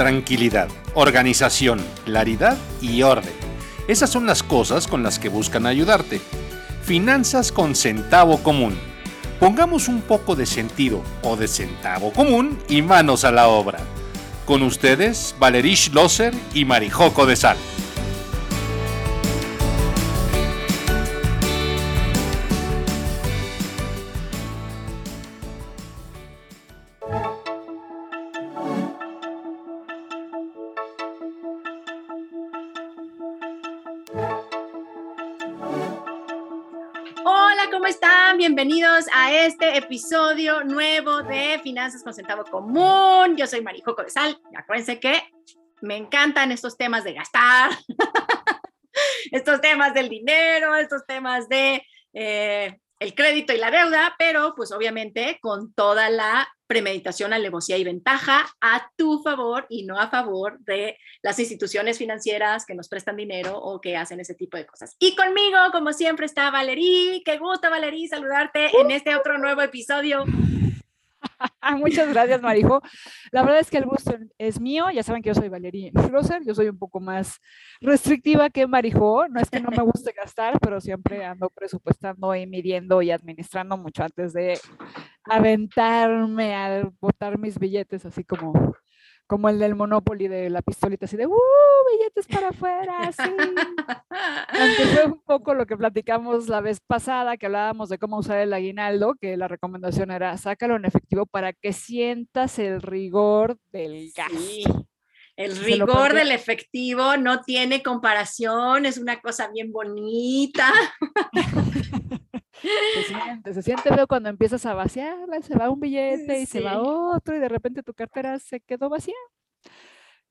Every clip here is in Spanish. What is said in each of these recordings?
tranquilidad, organización, claridad y orden. Esas son las cosas con las que buscan ayudarte. Finanzas con centavo común. Pongamos un poco de sentido o de centavo común y manos a la obra. Con ustedes, Valerish Loser y Marijoco de Sal. Bienvenidos a este episodio nuevo de Finanzas con Centavo Común. Yo soy Marijoco de Sal. acuérdense que me encantan estos temas de gastar, estos temas del dinero, estos temas de eh, el crédito y la deuda, pero pues obviamente con toda la premeditación, alevosía y ventaja a tu favor y no a favor de las instituciones financieras que nos prestan dinero o que hacen ese tipo de cosas. Y conmigo, como siempre, está Valerí. Qué gusto, Valerí, saludarte en este otro nuevo episodio. Muchas gracias, Marijo. La verdad es que el gusto es mío. Ya saben que yo soy Valeria Schlosser. Yo soy un poco más restrictiva que Marijo. No es que no me guste gastar, pero siempre ando presupuestando y midiendo y administrando mucho antes de aventarme a botar mis billetes, así como como el del Monopoly de la pistolita, así de, ¡uh! Billetes para afuera, sí. Aunque fue un poco lo que platicamos la vez pasada, que hablábamos de cómo usar el aguinaldo, que la recomendación era sácalo en efectivo para que sientas el rigor del gas. El rigor del efectivo no tiene comparación, es una cosa bien bonita. Se siente, se siente feo cuando empiezas a vaciarla, se va un billete y se va otro y de repente tu cartera se quedó vacía.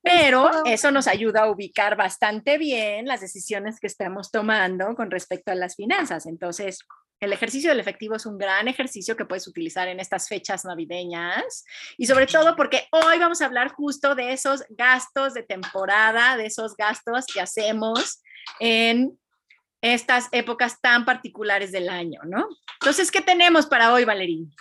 Pero eso nos ayuda a ubicar bastante bien las decisiones que estamos tomando con respecto a las finanzas. Entonces, el ejercicio del efectivo es un gran ejercicio que puedes utilizar en estas fechas navideñas y sobre todo porque hoy vamos a hablar justo de esos gastos de temporada, de esos gastos que hacemos en estas épocas tan particulares del año, ¿no? Entonces, ¿qué tenemos para hoy, Valerín?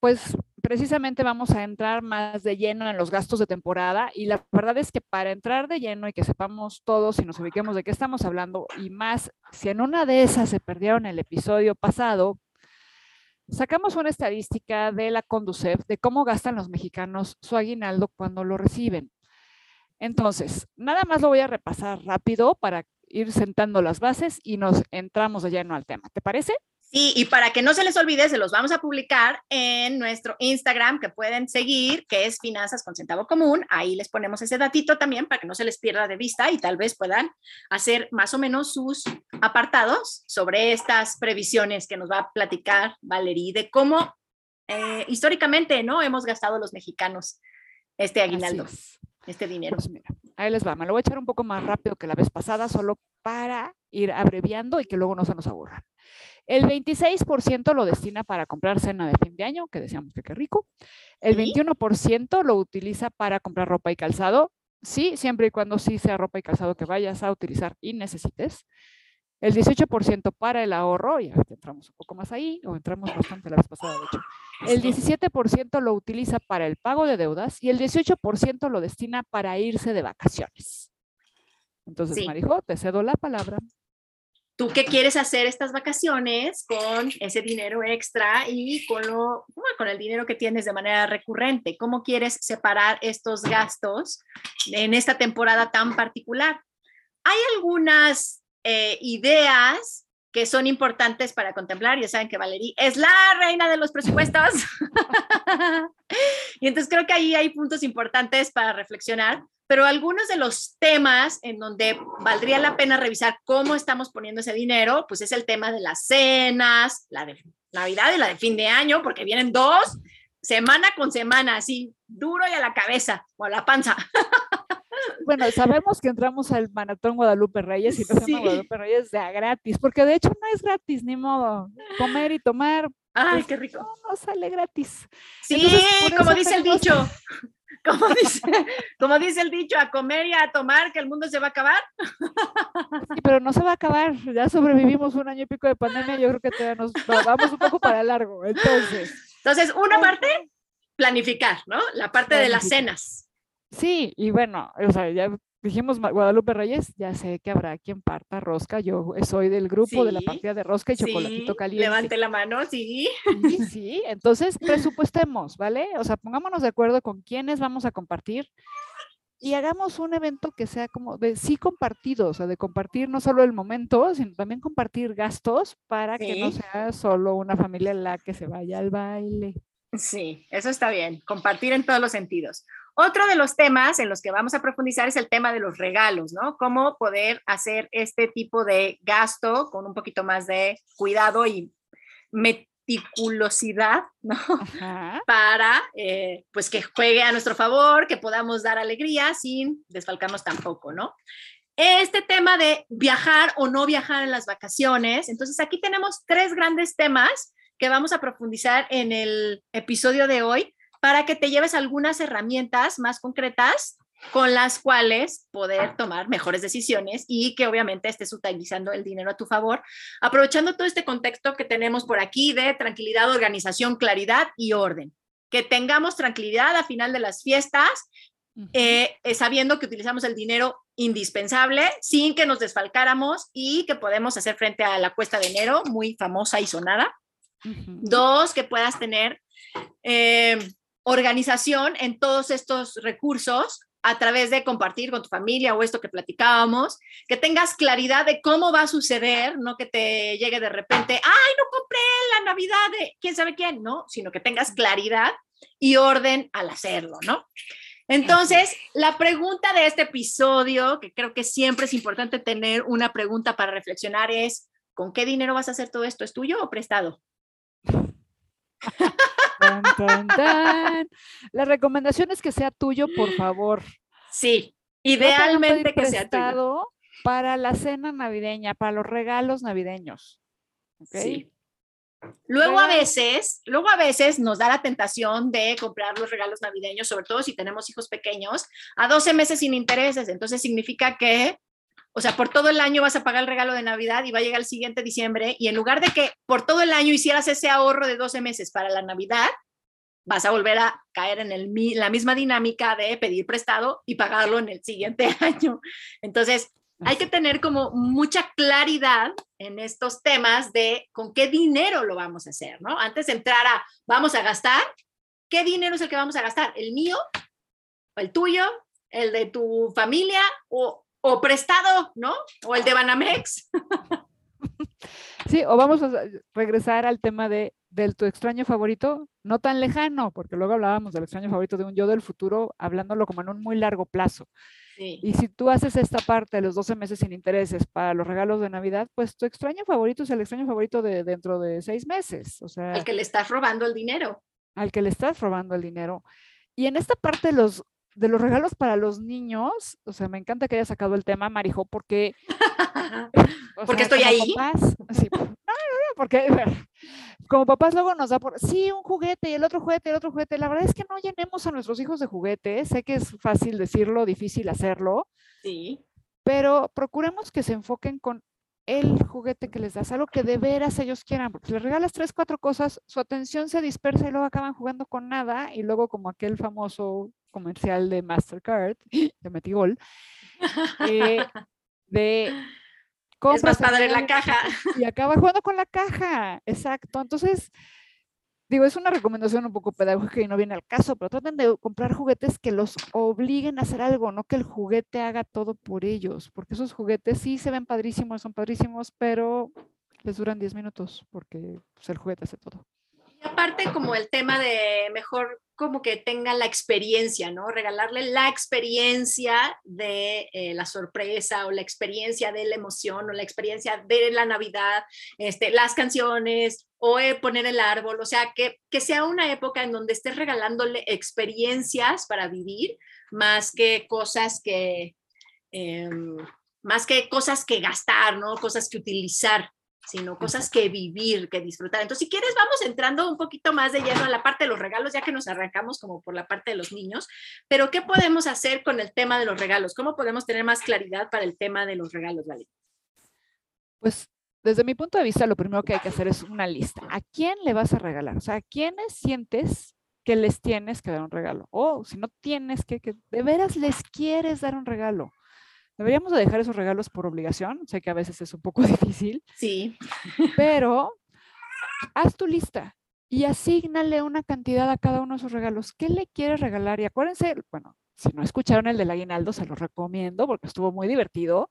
Pues precisamente vamos a entrar más de lleno en los gastos de temporada y la verdad es que para entrar de lleno y que sepamos todos y nos ubiquemos de qué estamos hablando y más, si en una de esas se perdieron el episodio pasado, sacamos una estadística de la Conducef de cómo gastan los mexicanos su aguinaldo cuando lo reciben. Entonces, nada más lo voy a repasar rápido para ir sentando las bases y nos entramos de lleno al tema. ¿Te parece? Sí, y para que no se les olvide, se los vamos a publicar en nuestro Instagram que pueden seguir, que es Finanzas con Centavo Común. Ahí les ponemos ese datito también para que no se les pierda de vista y tal vez puedan hacer más o menos sus apartados sobre estas previsiones que nos va a platicar Valerie de cómo eh, históricamente no hemos gastado los mexicanos este aguinaldo, este dinero. Pues Ahí les va, me lo voy a echar un poco más rápido que la vez pasada, solo para ir abreviando y que luego no se nos aburran. El 26% lo destina para comprar cena de fin de año, que decíamos que qué rico. El 21% lo utiliza para comprar ropa y calzado. Sí, siempre y cuando sí sea ropa y calzado que vayas a utilizar y necesites el 18% para el ahorro, ya entramos un poco más ahí, o entramos bastante la vez pasada, de hecho. El 17% lo utiliza para el pago de deudas y el 18% lo destina para irse de vacaciones. Entonces, Marijo, te cedo la palabra. ¿Tú qué quieres hacer estas vacaciones con ese dinero extra y con, lo, con el dinero que tienes de manera recurrente? ¿Cómo quieres separar estos gastos en esta temporada tan particular? Hay algunas eh, ideas que son importantes para contemplar. Ya saben que Valerie es la reina de los presupuestos. y entonces creo que ahí hay puntos importantes para reflexionar, pero algunos de los temas en donde valdría la pena revisar cómo estamos poniendo ese dinero, pues es el tema de las cenas, la de Navidad y la de fin de año, porque vienen dos semana con semana, así duro y a la cabeza o a la panza. Bueno, sabemos que entramos al Maratón Guadalupe Reyes y no Guadalupe Reyes de a gratis, porque de hecho no es gratis, ni modo. Comer y tomar. Ay, pues, qué rico. No, sale gratis. Sí, como dice el dicho. Como dice, como dice el dicho, a comer y a tomar, que el mundo se va a acabar. Sí, pero no se va a acabar. Ya sobrevivimos un año y pico de pandemia. Yo creo que todavía nos vamos un poco para largo. Entonces. Entonces, una parte, planificar, ¿no? La parte de las cenas Sí, y bueno, o sea, ya dijimos Guadalupe Reyes, ya sé que habrá quien parta rosca. Yo soy del grupo de la partida de rosca y chocolatito caliente. Levante la mano, sí. Sí, sí, entonces presupuestemos, ¿vale? O sea, pongámonos de acuerdo con quiénes vamos a compartir y hagamos un evento que sea como de sí compartido, o sea, de compartir no solo el momento, sino también compartir gastos para que no sea solo una familia la que se vaya al baile. Sí, eso está bien, compartir en todos los sentidos. Otro de los temas en los que vamos a profundizar es el tema de los regalos, ¿no? Cómo poder hacer este tipo de gasto con un poquito más de cuidado y meticulosidad, ¿no? Para, eh, pues, que juegue a nuestro favor, que podamos dar alegría sin desfalcarnos tampoco, ¿no? Este tema de viajar o no viajar en las vacaciones. Entonces, aquí tenemos tres grandes temas que vamos a profundizar en el episodio de hoy para que te lleves algunas herramientas más concretas con las cuales poder tomar mejores decisiones y que obviamente estés utilizando el dinero a tu favor, aprovechando todo este contexto que tenemos por aquí de tranquilidad, organización, claridad y orden. Que tengamos tranquilidad a final de las fiestas, eh, eh, sabiendo que utilizamos el dinero indispensable sin que nos desfalcáramos y que podemos hacer frente a la cuesta de enero, muy famosa y sonada. Dos, que puedas tener eh, organización en todos estos recursos a través de compartir con tu familia o esto que platicábamos, que tengas claridad de cómo va a suceder, no que te llegue de repente, ay, no compré la Navidad de quién sabe quién, no, sino que tengas claridad y orden al hacerlo, ¿no? Entonces, la pregunta de este episodio, que creo que siempre es importante tener una pregunta para reflexionar, es, ¿con qué dinero vas a hacer todo esto? ¿Es tuyo o prestado? La recomendación es que sea tuyo, por favor. Sí, idealmente que sea tuyo. Para la cena navideña, para los regalos navideños. Sí. Luego a veces, luego a veces nos da la tentación de comprar los regalos navideños, sobre todo si tenemos hijos pequeños, a 12 meses sin intereses. Entonces significa que o sea, por todo el año vas a pagar el regalo de Navidad y va a llegar el siguiente diciembre y en lugar de que por todo el año hicieras ese ahorro de 12 meses para la Navidad, vas a volver a caer en el, la misma dinámica de pedir prestado y pagarlo en el siguiente año. Entonces, hay que tener como mucha claridad en estos temas de con qué dinero lo vamos a hacer, ¿no? Antes de entrar a, vamos a gastar, ¿qué dinero es el que vamos a gastar? ¿El mío? ¿O el tuyo? ¿El de tu familia? ¿O o prestado, ¿no? O el de Banamex. Sí, o vamos a regresar al tema de del tu extraño favorito, no tan lejano, porque luego hablábamos del extraño favorito de un yo del futuro, hablándolo como en un muy largo plazo. Y si tú haces esta parte de los 12 meses sin intereses para los regalos de Navidad, pues tu extraño favorito es el extraño favorito de dentro de seis meses. O sea, al que le estás robando el dinero. Al que le estás robando el dinero. Y en esta parte de los de los regalos para los niños, o sea, me encanta que haya sacado el tema, Marijo, porque... porque estoy ahí. sí, porque como papás luego nos da por, sí, un juguete y el otro juguete, el otro juguete. La verdad es que no llenemos a nuestros hijos de juguetes. Sé que es fácil decirlo, difícil hacerlo. Sí. Pero procuremos que se enfoquen con el juguete que les das, algo que de veras ellos quieran, porque si les regalas tres, cuatro cosas, su atención se dispersa y luego acaban jugando con nada y luego como aquel famoso comercial de Mastercard, de metí gol, eh, de es más padre la caja. Y acaba jugando con la caja, exacto. Entonces, digo, es una recomendación un poco pedagógica y no viene al caso, pero traten de comprar juguetes que los obliguen a hacer algo, no que el juguete haga todo por ellos, porque esos juguetes sí se ven padrísimos, son padrísimos, pero les duran 10 minutos porque pues, el juguete hace todo. Y aparte como el tema de mejor como que tengan la experiencia, ¿no? Regalarle la experiencia de eh, la sorpresa o la experiencia de la emoción o la experiencia de la Navidad, este, las canciones o eh, poner el árbol, o sea, que, que sea una época en donde estés regalándole experiencias para vivir más que cosas que... Em, más que cosas que gastar, ¿no? Cosas que utilizar sino cosas que vivir, que disfrutar. Entonces, si quieres, vamos entrando un poquito más de lleno a la parte de los regalos, ya que nos arrancamos como por la parte de los niños, pero ¿qué podemos hacer con el tema de los regalos? ¿Cómo podemos tener más claridad para el tema de los regalos, Vale? Pues desde mi punto de vista, lo primero que hay que hacer es una lista. ¿A quién le vas a regalar? O sea, ¿a quiénes sientes que les tienes que dar un regalo. O si no tienes que, que de veras les quieres dar un regalo. Deberíamos de dejar esos regalos por obligación. Sé que a veces es un poco difícil. Sí. Pero haz tu lista y asígnale una cantidad a cada uno de esos regalos. ¿Qué le quieres regalar? Y acuérdense, bueno, si no escucharon el del aguinaldo, se lo recomiendo porque estuvo muy divertido.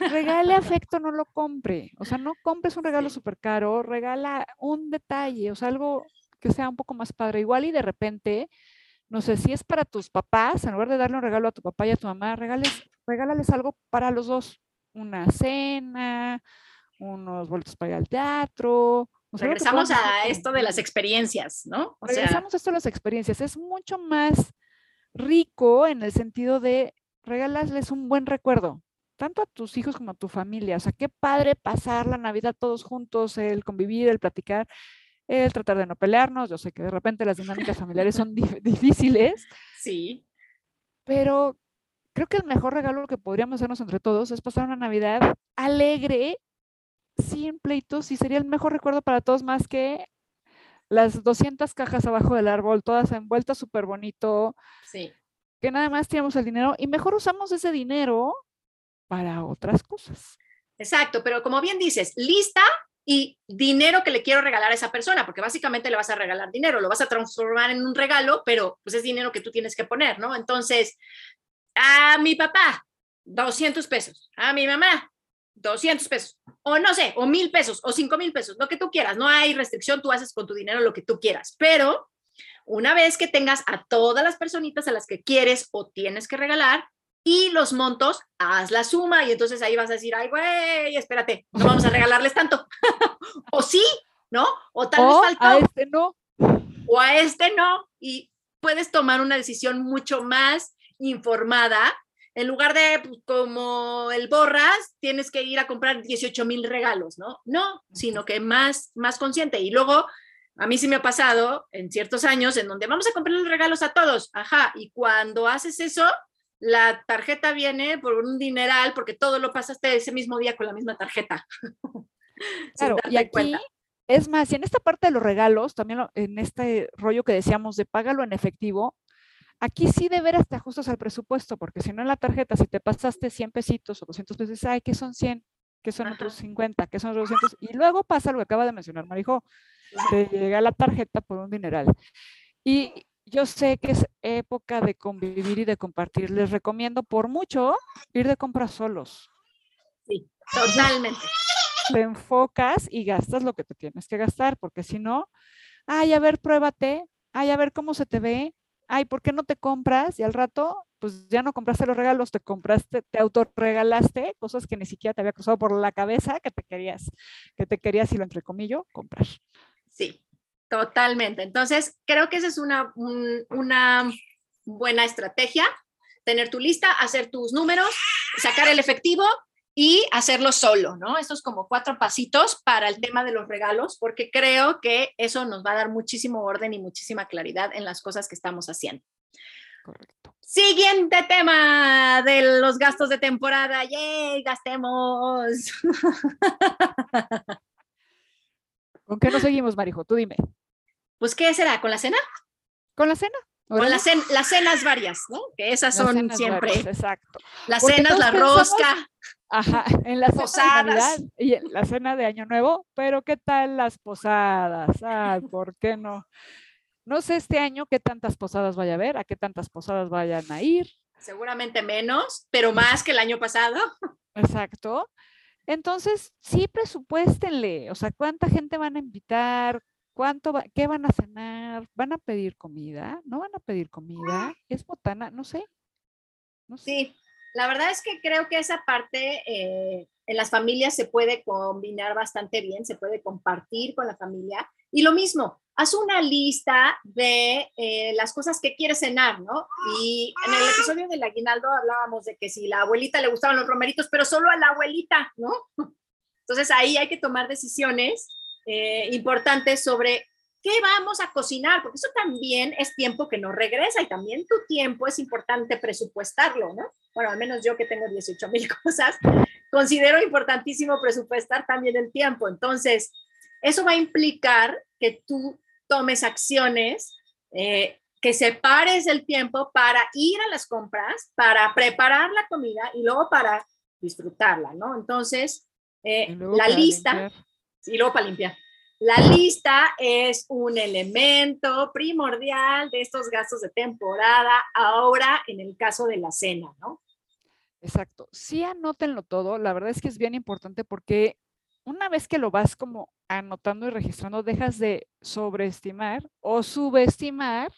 Regale afecto, no lo compre. O sea, no compres un regalo súper caro, regala un detalle, o sea, algo que sea un poco más padre. Igual y de repente, no sé, si es para tus papás, en lugar de darle un regalo a tu papá y a tu mamá, regales, regálales algo para los dos. Una cena, unos boletos para ir al teatro. Regresamos a esto de las experiencias, ¿no? regresamos a esto de las experiencias. Es mucho más rico en el sentido de regalarles un buen recuerdo tanto a tus hijos como a tu familia. O sea, qué padre pasar la Navidad todos juntos, el convivir, el platicar, el tratar de no pelearnos. Yo sé que de repente las dinámicas familiares son difíciles. Sí. Pero creo que el mejor regalo que podríamos hacernos entre todos es pasar una Navidad alegre, sin pleitos, y sería el mejor recuerdo para todos más que las 200 cajas abajo del árbol, todas envueltas súper bonito. Sí. Que nada más tenemos el dinero y mejor usamos ese dinero para otras cosas. Exacto, pero como bien dices, lista y dinero que le quiero regalar a esa persona, porque básicamente le vas a regalar dinero, lo vas a transformar en un regalo, pero pues es dinero que tú tienes que poner, ¿no? Entonces, a mi papá, 200 pesos, a mi mamá, 200 pesos, o no sé, o mil pesos, o cinco mil pesos, lo que tú quieras, no hay restricción, tú haces con tu dinero lo que tú quieras, pero una vez que tengas a todas las personitas a las que quieres o tienes que regalar, y los montos, haz la suma y entonces ahí vas a decir, ay, güey, espérate, no vamos a regalarles tanto. o sí, ¿no? O tal vez faltó. A este no. O a este no. Y puedes tomar una decisión mucho más informada. En lugar de, pues, como el borras, tienes que ir a comprar 18 mil regalos, ¿no? No, sino que más, más consciente. Y luego, a mí sí me ha pasado en ciertos años en donde vamos a comprar los regalos a todos. Ajá. Y cuando haces eso, la tarjeta viene por un dineral porque todo lo pasaste ese mismo día con la misma tarjeta. Claro, y aquí es más, y en esta parte de los regalos, también en este rollo que decíamos de págalo en efectivo, aquí sí de veras te ajustas al presupuesto, porque si no en la tarjeta, si te pasaste 100 pesitos o 200 pesos, ay, ¿qué son 100? ¿Qué son otros 50? ¿Qué son otros 200? Y luego pasa lo que acaba de mencionar Marijo, te llega la tarjeta por un dineral. Y yo sé que es época de convivir y de compartir. Les recomiendo por mucho ir de compras solos. Sí, totalmente. Te enfocas y gastas lo que te tienes que gastar, porque si no, ay, a ver, pruébate, ay, a ver cómo se te ve, ay, ¿por qué no te compras? Y al rato, pues ya no compraste los regalos, te compraste, te autorregalaste cosas que ni siquiera te había cruzado por la cabeza que te querías, que te querías, y lo entrecomillo, comprar. Sí, Totalmente. Entonces, creo que esa es una, una buena estrategia, tener tu lista, hacer tus números, sacar el efectivo y hacerlo solo, ¿no? Estos como cuatro pasitos para el tema de los regalos, porque creo que eso nos va a dar muchísimo orden y muchísima claridad en las cosas que estamos haciendo. Correcto. Siguiente tema de los gastos de temporada. ¡Yay! Gastemos. ¿Con qué nos seguimos, Marijo? Tú dime. Pues, ¿qué será? ¿Con la cena? Con la cena. Con las cenas varias, ¿no? Que esas son siempre. exacto. Las cenas, la rosca. Ajá, en las posadas. y en la cena de Año Nuevo, pero ¿qué tal las posadas? Ay, ¿por qué no? No sé este año qué tantas posadas vaya a haber, a qué tantas posadas vayan a ir. Seguramente menos, pero más que el año pasado. Exacto. Entonces, sí presupuéstenle, o sea, ¿cuánta gente van a invitar? ¿Cuánto ¿Qué van a cenar? ¿Van a pedir comida? ¿No van a pedir comida? ¿Es botana? No sé. No sé. Sí, la verdad es que creo que esa parte eh, en las familias se puede combinar bastante bien, se puede compartir con la familia. Y lo mismo, haz una lista de eh, las cosas que quieres cenar, ¿no? Y en el episodio del aguinaldo hablábamos de que si la abuelita le gustaban los romeritos, pero solo a la abuelita, ¿no? Entonces ahí hay que tomar decisiones eh, importantes sobre qué vamos a cocinar, porque eso también es tiempo que no regresa y también tu tiempo es importante presupuestarlo, ¿no? Bueno, al menos yo que tengo 18 mil cosas, considero importantísimo presupuestar también el tiempo. Entonces, eso va a implicar que tú tomes acciones eh, que separes el tiempo para ir a las compras, para preparar la comida y luego para disfrutarla, ¿no? Entonces, eh, la lista, y luego para limpiar. La lista es un elemento primordial de estos gastos de temporada, ahora en el caso de la cena, ¿no? Exacto. Sí, anótenlo todo. La verdad es que es bien importante porque una vez que lo vas como anotando y registrando, dejas de sobreestimar o subestimar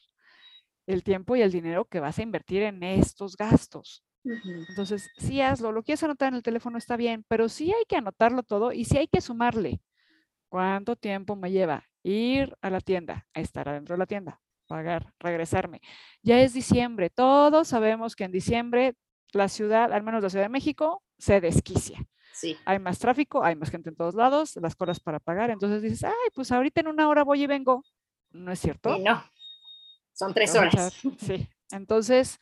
el tiempo y el dinero que vas a invertir en estos gastos. Entonces, sí hazlo, lo quieres anotar en el teléfono está bien, pero sí hay que anotarlo todo y sí hay que sumarle. ¿Cuánto tiempo me lleva ir a la tienda, estar adentro de la tienda, pagar, regresarme? Ya es diciembre, todos sabemos que en diciembre la ciudad, al menos la Ciudad de México, se desquicia. Sí. Hay más tráfico, hay más gente en todos lados, las colas para pagar. Entonces dices, ay, pues ahorita en una hora voy y vengo. ¿No es cierto? no, son tres horas. Sí, entonces,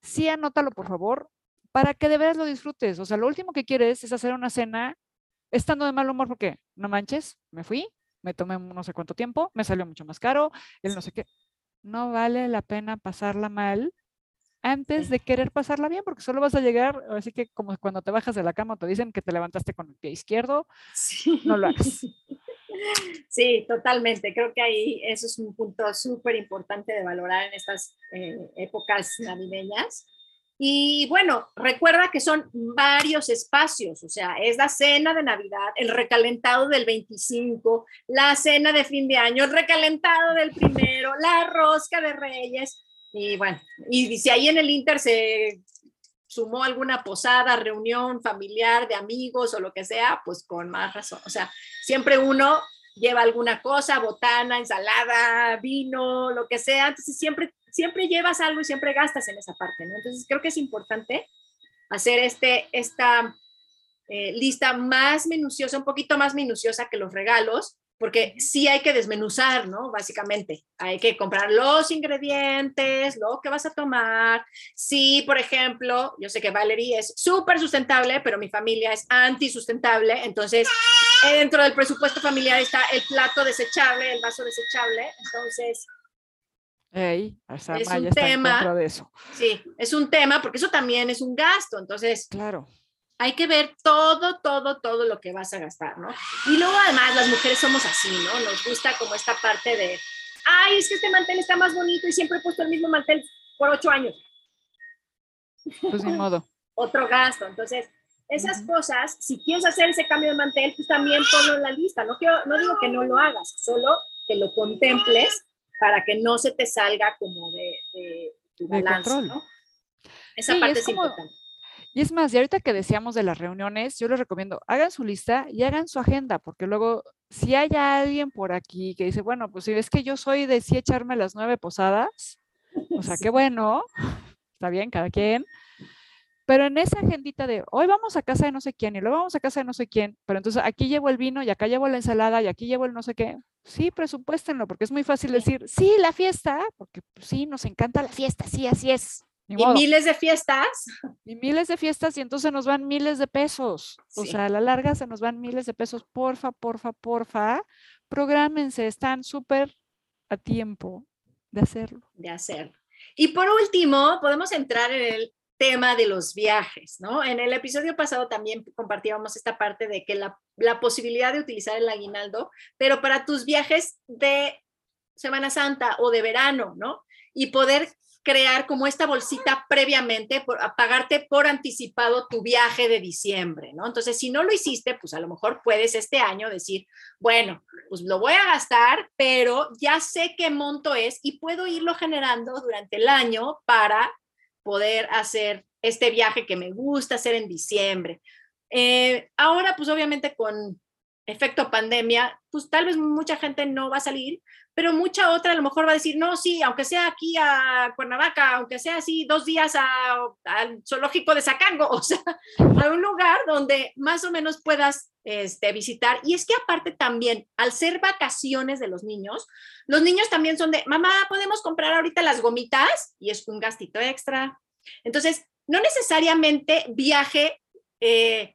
sí anótalo, por favor, para que de veras lo disfrutes. O sea, lo último que quieres es hacer una cena estando de mal humor porque, no manches, me fui, me tomé no sé cuánto tiempo, me salió mucho más caro, el no sé qué. No vale la pena pasarla mal antes de querer pasarla bien, porque solo vas a llegar, así que como cuando te bajas de la cama te dicen que te levantaste con el pie izquierdo, no lo hagas. Sí, totalmente. Creo que ahí eso es un punto súper importante de valorar en estas eh, épocas navideñas. Y bueno, recuerda que son varios espacios, o sea, es la cena de Navidad, el recalentado del 25, la cena de fin de año, el recalentado del primero, la rosca de Reyes, y bueno, y si ahí en el Inter se sumó alguna posada, reunión familiar de amigos o lo que sea, pues con más razón. O sea, siempre uno lleva alguna cosa, botana, ensalada, vino, lo que sea. Entonces siempre, siempre llevas algo y siempre gastas en esa parte, ¿no? Entonces creo que es importante hacer este, esta eh, lista más minuciosa, un poquito más minuciosa que los regalos, porque sí hay que desmenuzar, ¿no? Básicamente, hay que comprar los ingredientes, lo que vas a tomar. Sí, por ejemplo, yo sé que Valerie es súper sustentable, pero mi familia es anti-sustentable, entonces eh, dentro del presupuesto familiar está el plato desechable, el vaso desechable, entonces... es un tema, de eso. Sí, es un tema porque eso también es un gasto, entonces... Claro hay que ver todo, todo, todo lo que vas a gastar, ¿no? Y luego además las mujeres somos así, ¿no? Nos gusta como esta parte de, ay, es que este mantel está más bonito y siempre he puesto el mismo mantel por ocho años. Pues ni modo. Otro gasto. Entonces, esas cosas, si quieres hacer ese cambio de mantel, pues también ponlo en la lista. No, quiero, no digo que no lo hagas, solo que lo contemples para que no se te salga como de, de tu balance, ¿no? Esa parte es, importante. y es más, y ahorita que decíamos de las reuniones, yo les recomiendo, hagan su lista y hagan su agenda, porque luego, si hay alguien por aquí que dice, bueno, pues si es que yo soy de sí echarme las nueve posadas, o sea, qué bueno, está bien, cada quien, pero en esa agendita de hoy vamos a casa de no sé quién y luego vamos a casa de no sé quién, pero entonces aquí llevo el vino y acá llevo la ensalada y aquí llevo el no sé qué, sí, presupuéstenlo, porque es muy fácil decir, sí, la fiesta, porque pues, sí, nos encanta la fiesta, sí, así es y miles de fiestas. Y miles de fiestas y entonces nos van miles de pesos. O sea, a la larga se nos van miles de pesos. Porfa, porfa, porfa. Prográmense, están súper a tiempo de hacerlo. De hacerlo. Y por último, podemos entrar en el tema de los viajes, ¿no? En el episodio pasado también compartíamos esta parte de que la, la posibilidad de utilizar el aguinaldo, pero para tus viajes de Semana Santa o de verano, ¿no? Y poder crear como esta bolsita previamente, por, pagarte por anticipado tu viaje de diciembre, ¿no? Entonces, si no lo hiciste, pues a lo mejor puedes este año decir, bueno, pues lo voy a gastar, pero ya sé qué monto es y puedo irlo generando durante el año para poder hacer este viaje que me gusta hacer en diciembre. Eh, ahora, pues obviamente con efecto pandemia, pues tal vez mucha gente no va a salir, pero mucha otra a lo mejor va a decir, no, sí, aunque sea aquí a Cuernavaca, aunque sea así dos días al zoológico de Sacango, o sea, a un lugar donde más o menos puedas este, visitar. Y es que aparte también, al ser vacaciones de los niños, los niños también son de, mamá, podemos comprar ahorita las gomitas y es un gastito extra. Entonces, no necesariamente viaje. Eh,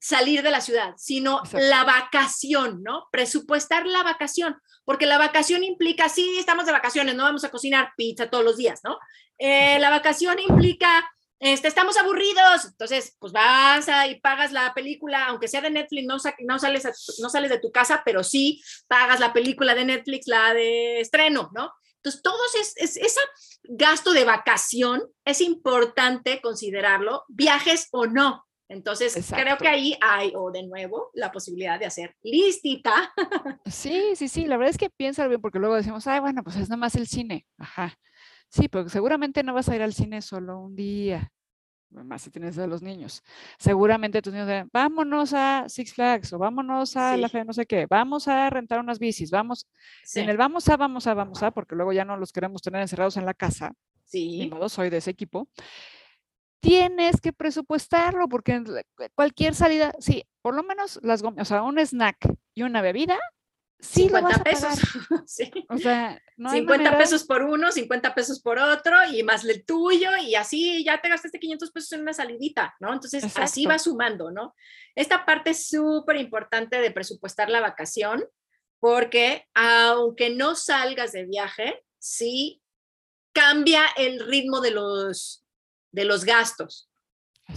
salir de la ciudad, sino la vacación, ¿no? Presupuestar la vacación porque la vacación implica, sí, estamos de vacaciones, no vamos a cocinar pizza todos los días, ¿no? Eh, la vacación implica, este, estamos aburridos, entonces, pues vas y pagas la película, aunque sea de Netflix, no, no, sales no sales de tu casa, pero sí pagas la película de Netflix, la de estreno, ¿no? Entonces, todo es, es, ese gasto de vacación es importante considerarlo, viajes o no. Entonces, creo que ahí hay, o de nuevo, la posibilidad de hacer listita. Sí, sí, sí, la verdad es que piensa bien, porque luego decimos, ay, bueno, pues es nada más el cine. Ajá. Sí, pero seguramente no vas a ir al cine solo un día, más si tienes a los niños. Seguramente tus niños dirán, vámonos a Six Flags o vámonos a la fe no sé qué, vamos a rentar unas bicis, vamos. En el vamos a, vamos a, vamos a, porque luego ya no los queremos tener encerrados en la casa. Sí. Ni modo, soy de ese equipo tienes que presupuestarlo porque cualquier salida, sí, por lo menos las gomas, o sea, un snack y una bebida, sí 50 lo vas a pesos. sí. O sea, no 50 pesos por uno, 50 pesos por otro y más el tuyo y así ya te gastaste 500 pesos en una salidita, ¿no? Entonces, así va sumando, ¿no? Esta parte es súper importante de presupuestar la vacación porque aunque no salgas de viaje, sí cambia el ritmo de los de los gastos.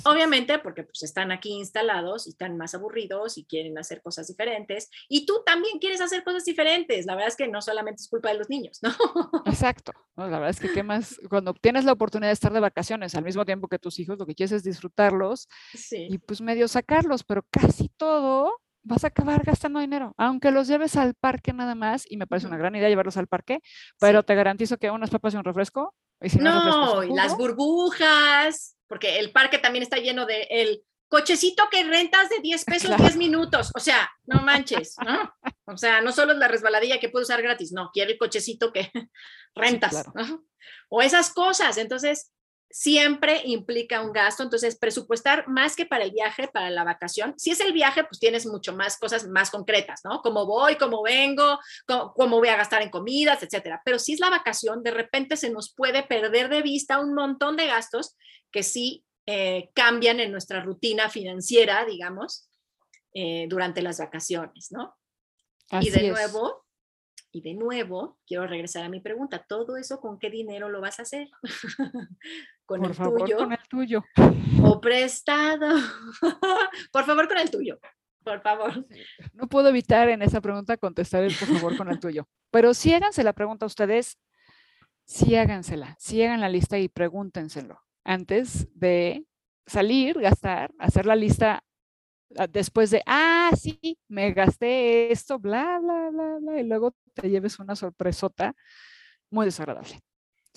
Obviamente porque pues están aquí instalados y están más aburridos y quieren hacer cosas diferentes. Y tú también quieres hacer cosas diferentes. La verdad es que no solamente es culpa de los niños, ¿no? Exacto. la verdad es que ¿qué más? cuando tienes la oportunidad de estar de vacaciones al mismo tiempo que tus hijos, lo que quieres es disfrutarlos y pues medio sacarlos, pero casi todo vas a acabar gastando dinero, aunque los lleves al parque nada más, y me parece una gran idea llevarlos al parque, pero te garantizo que unas papas y un refresco no, y las burbujas, porque el parque también está lleno de el cochecito que rentas de 10 pesos 10 minutos. O sea, no manches, ¿no? O sea, no solo es la resbaladilla que puedo usar gratis, no, quiero el cochecito que rentas. O esas cosas. Entonces, siempre implica un gasto, entonces presupuestar más que para el viaje, para la vacación. Si es el viaje, pues tienes mucho más cosas más concretas, ¿no? Cómo voy, cómo vengo, cómo, voy a gastar en comidas, etcétera. Pero si es la vacación, de repente se nos puede perder de vista un montón de gastos que sí eh, cambian en nuestra rutina financiera, digamos, eh, durante las vacaciones, ¿no? y de nuevo, y de nuevo, quiero regresar a mi pregunta, ¿todo eso con qué dinero lo vas a hacer? ¿Con el tuyo? Con el tuyo. ¿O prestado? por favor, con el tuyo. Por favor. No puedo evitar en esa pregunta contestar el por favor con el tuyo. Pero sí háganse la pregunta a ustedes, sí hágansela, sí hagan la lista y pregúntenselo antes de salir, gastar, hacer la lista después de, ah, sí, me gasté esto, bla, bla, bla, bla, y luego te lleves una sorpresota muy desagradable.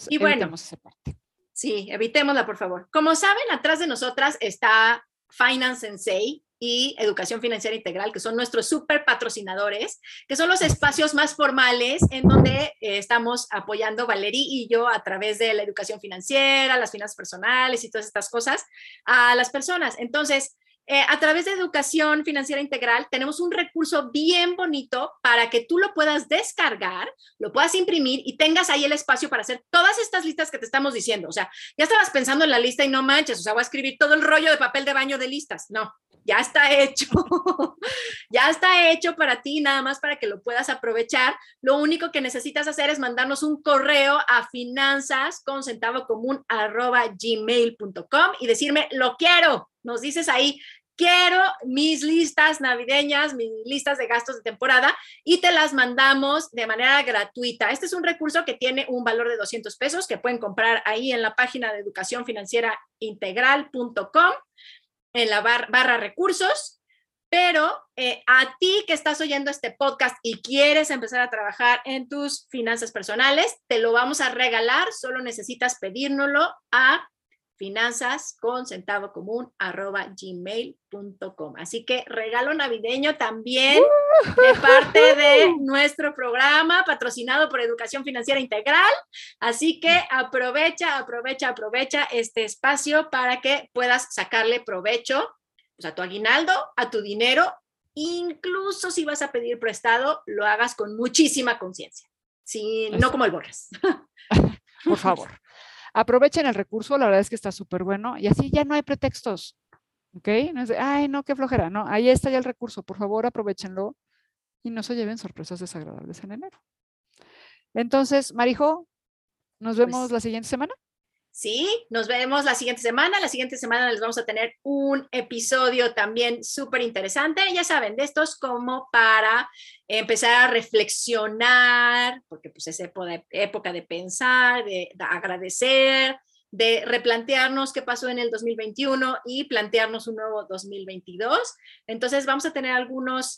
Y bueno, esa parte. sí, evitémosla, por favor. Como saben, atrás de nosotras está Finance Sensei y Educación Financiera Integral, que son nuestros super patrocinadores, que son los espacios más formales en donde eh, estamos apoyando Valerie y yo a través de la educación financiera, las finanzas personales y todas estas cosas a las personas. Entonces, eh, a través de educación financiera integral tenemos un recurso bien bonito para que tú lo puedas descargar, lo puedas imprimir y tengas ahí el espacio para hacer todas estas listas que te estamos diciendo. O sea, ya estabas pensando en la lista y no manches, o sea, voy a escribir todo el rollo de papel de baño de listas. No, ya está hecho. ya está hecho para ti, nada más para que lo puedas aprovechar. Lo único que necesitas hacer es mandarnos un correo a finanzas con centavo común gmail.com y decirme, lo quiero. Nos dices ahí, quiero mis listas navideñas, mis listas de gastos de temporada y te las mandamos de manera gratuita. Este es un recurso que tiene un valor de 200 pesos que pueden comprar ahí en la página de educación financiera en la barra recursos. Pero eh, a ti que estás oyendo este podcast y quieres empezar a trabajar en tus finanzas personales, te lo vamos a regalar. Solo necesitas pedírnoslo a finanzas con centavo común arroba gmail.com. Así que regalo navideño también de parte de nuestro programa patrocinado por Educación Financiera Integral. Así que aprovecha, aprovecha, aprovecha este espacio para que puedas sacarle provecho pues, a tu aguinaldo, a tu dinero, incluso si vas a pedir prestado, lo hagas con muchísima conciencia, no como el borras. Por favor. Aprovechen el recurso, la verdad es que está súper bueno y así ya no hay pretextos. ¿Ok? No es de, ay, no, qué flojera. No, ahí está ya el recurso. Por favor, aprovechenlo. y no se lleven sorpresas desagradables en enero. Entonces, Marijo, nos vemos Pues la siguiente semana. Sí, nos vemos la siguiente semana. La siguiente semana les vamos a tener un episodio también súper interesante. Ya saben, de estos como para empezar a reflexionar, porque pues es época, de pensar, de, de agradecer, de replantearnos qué pasó en el 2021 y plantearnos un nuevo 2022. Entonces vamos a tener algunos